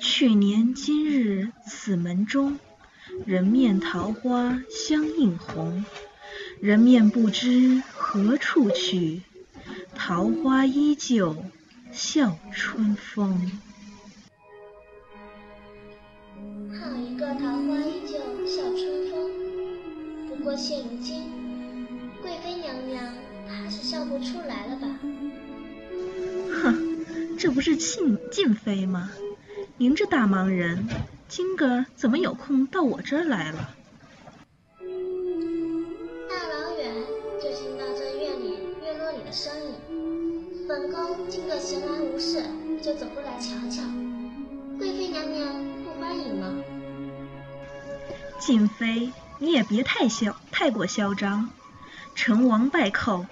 去年今日此门中，人面桃花相映红。人面不知何处去，桃花依旧笑春风。好一个桃花依旧笑春风！不过现如今，贵妃娘娘怕是笑不出来了吧？哼，这不是静静妃吗？您这大忙人，今个怎么有空到我这儿来了？大老远就听到这院里院落里的声音，本宫今个闲来无事，就走过来瞧瞧。贵妃娘娘不欢迎吗？静妃，你也别太嚣，太过嚣张。成王败寇，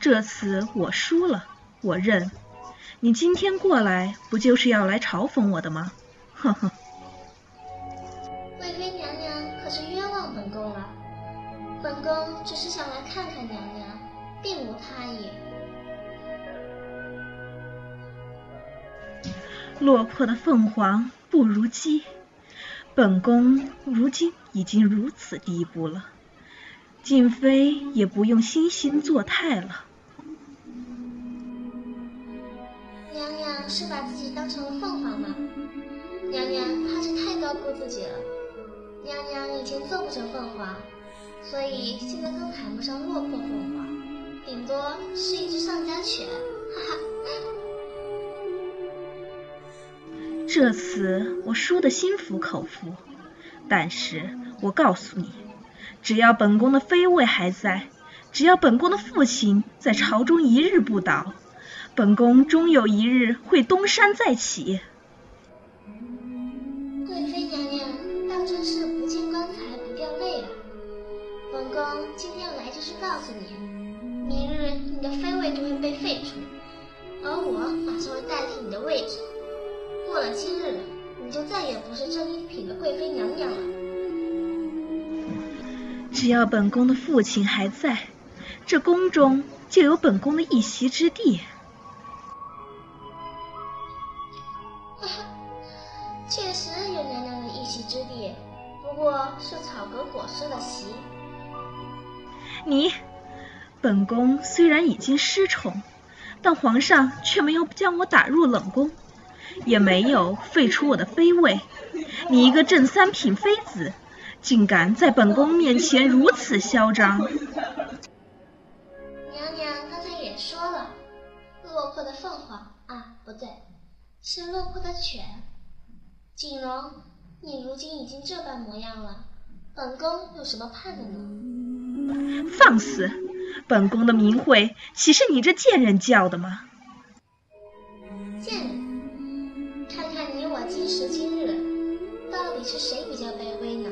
这次我输了，我认。你今天过来，不就是要来嘲讽我的吗？呵呵。贵妃娘娘可是冤枉本宫了，本宫只是想来看看娘娘，并无他意。落魄的凤凰不如鸡，本宫如今已经如此地步了，静妃也不用惺惺作态了。娘娘是把自己当成了凤凰吗？娘娘怕是太高估自己了。娘娘以前做不成凤凰，所以现在更谈不上落魄凤凰，顶多是一只丧家犬。哈哈。这次我输得心服口服，但是我告诉你，只要本宫的妃位还在，只要本宫的父亲在朝中一日不倒。本宫终有一日会东山再起。贵妃娘娘当真是不见棺材不掉泪啊！本宫今天来就是告诉你，明日你的妃位就会被废除，而我马上会代替你的位置。过了今日，你就再也不是正一品的贵妃娘娘了。只要本宫的父亲还在，这宫中就有本宫的一席之地。确实有娘娘的一席之地，不过是草阁裹尸的席。你，本宫虽然已经失宠，但皇上却没有将我打入冷宫，也没有废除我的妃位。你一个正三品妃子，竟敢在本宫面前如此嚣张！娘娘刚才也说了，落魄的凤凰啊，不对，是落魄的犬。锦荣，你如今已经这般模样了，本宫有什么怕的呢？放肆！本宫的名讳岂是你这贱人叫的吗？贱人，看看你我今时今日，到底是谁比较卑微呢？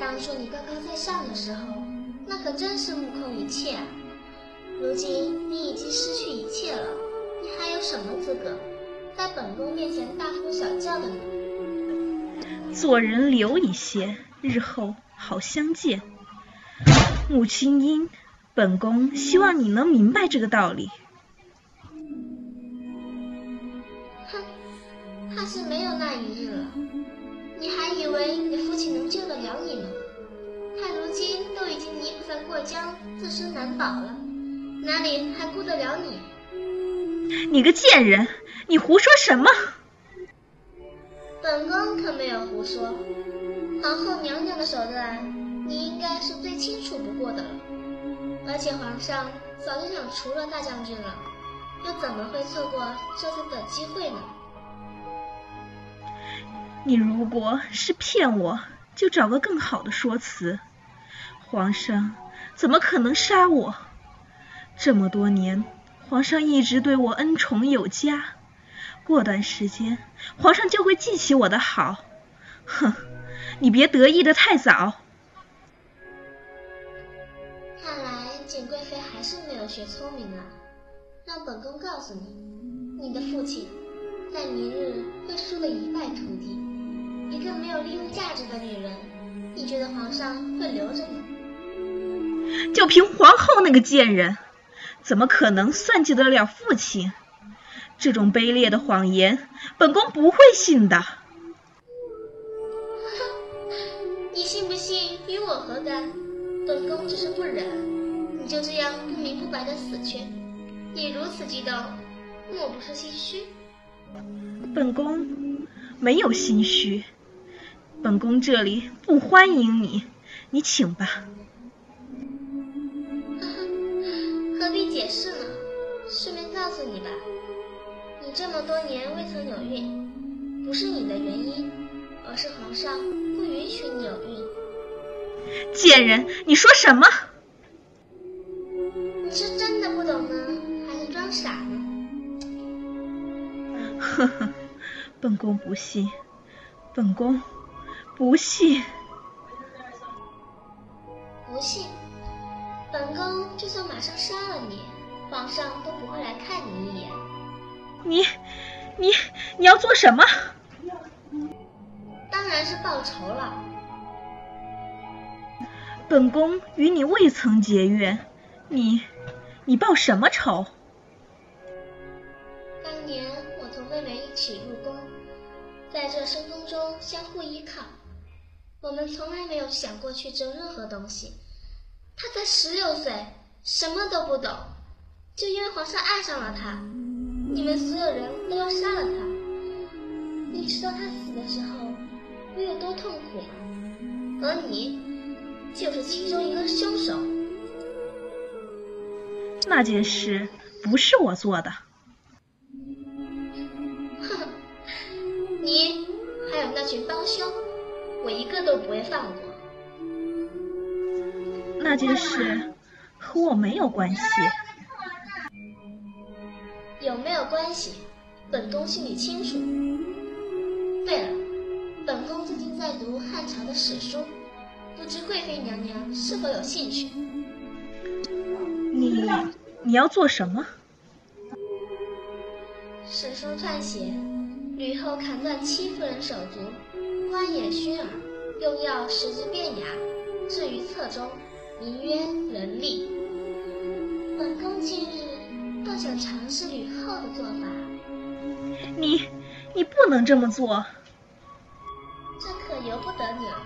当初你高高在上的时候，那可真是目空一切啊！如今你已经失去一切了，你还有什么资格在本宫面前大呼小叫的呢？做人留一些，日后好相见。穆青音，本宫希望你能明白这个道理。哼，怕是没有那一日了。你还以为你的父亲能救得了你吗？他如今都已经泥菩萨过江，自身难保了，哪里还顾得了你？你个贱人，你胡说什么？本宫可没有胡说，皇后娘娘的手段，你应该是最清楚不过的了。而且皇上早就想除了大将军了，又怎么会错过这次的机会呢？你如果是骗我，就找个更好的说辞。皇上怎么可能杀我？这么多年，皇上一直对我恩宠有加。过段时间，皇上就会记起我的好。哼，你别得意的太早。看来简贵妃还是没有学聪明啊！让本宫告诉你，你的父亲在明日会输得一败涂地。一个没有利用价值的女人，你觉得皇上会留着你？就凭皇后那个贱人，怎么可能算计得了父亲？这种卑劣的谎言，本宫不会信的。你信不信与我何干？本宫只是不忍你就这样不明不白的死去。你如此激动，莫不是心虚？本宫没有心虚，本宫这里不欢迎你，你请吧。何必解释呢？顺便告诉你吧，你这么多年未曾有孕，不是你的原因，而是皇上不允许你有孕。贱人，你说什么？你是真的不懂呢，还是装傻呢？呵呵，本宫不信，本宫不信，不信。本宫就算马上杀了你，皇上都不会来看你一眼。你，你，你要做什么？当然是报仇了。本宫与你未曾结怨，你，你报什么仇？当年我同妹妹一起入宫，在这深宫中相互依靠，我们从来没有想过去争任何东西。他才十六岁，什么都不懂，就因为皇上爱上了他，你们所有人都要杀了他。你知道他死的时候会有多痛苦吗？而你就是其中一个凶手。那件事不是我做的。哼，你还有那群帮凶，我一个都不会放过。那件事和我没有关系。有没有关系？本宫心里清楚。对了，本宫最近在读汉朝的史书，不知贵妃娘娘是否有兴趣？你你要做什么？史书撰写，吕后砍断戚夫人手足，剜眼熏耳，用药使之变哑，置于册中。名曰人力。本宫近日倒想尝试吕后的做法。你，你不能这么做。这可由不得你了。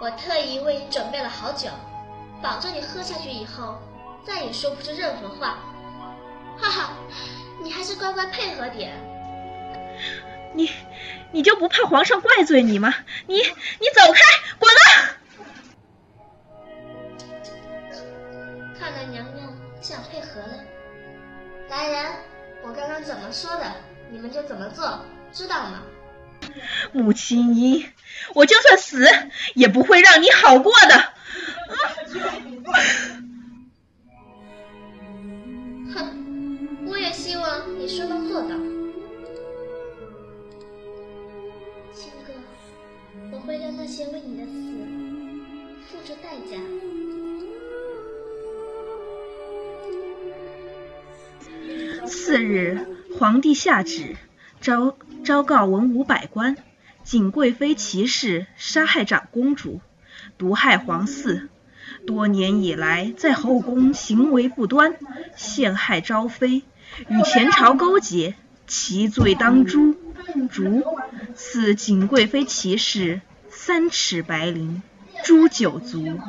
我特意为你准备了好酒，保证你喝下去以后再也说不出任何话。哈哈，你还是乖乖配合点。你，你就不怕皇上怪罪你吗？你，你走开，滚了！想配合了，来人，我刚刚怎么说的，你们就怎么做，知道吗？穆青衣，我就算死，也不会让你好过的。哼，我也希望你说到做到。青哥，我会让那些为你的死付出代价。次日，皇帝下旨，昭昭告文武百官，景贵妃齐氏杀害长公主，毒害皇嗣，多年以来在后宫行为不端，陷害昭妃，与前朝勾结，其罪当诛，诛赐景贵妃齐氏三尺白绫，诛九族。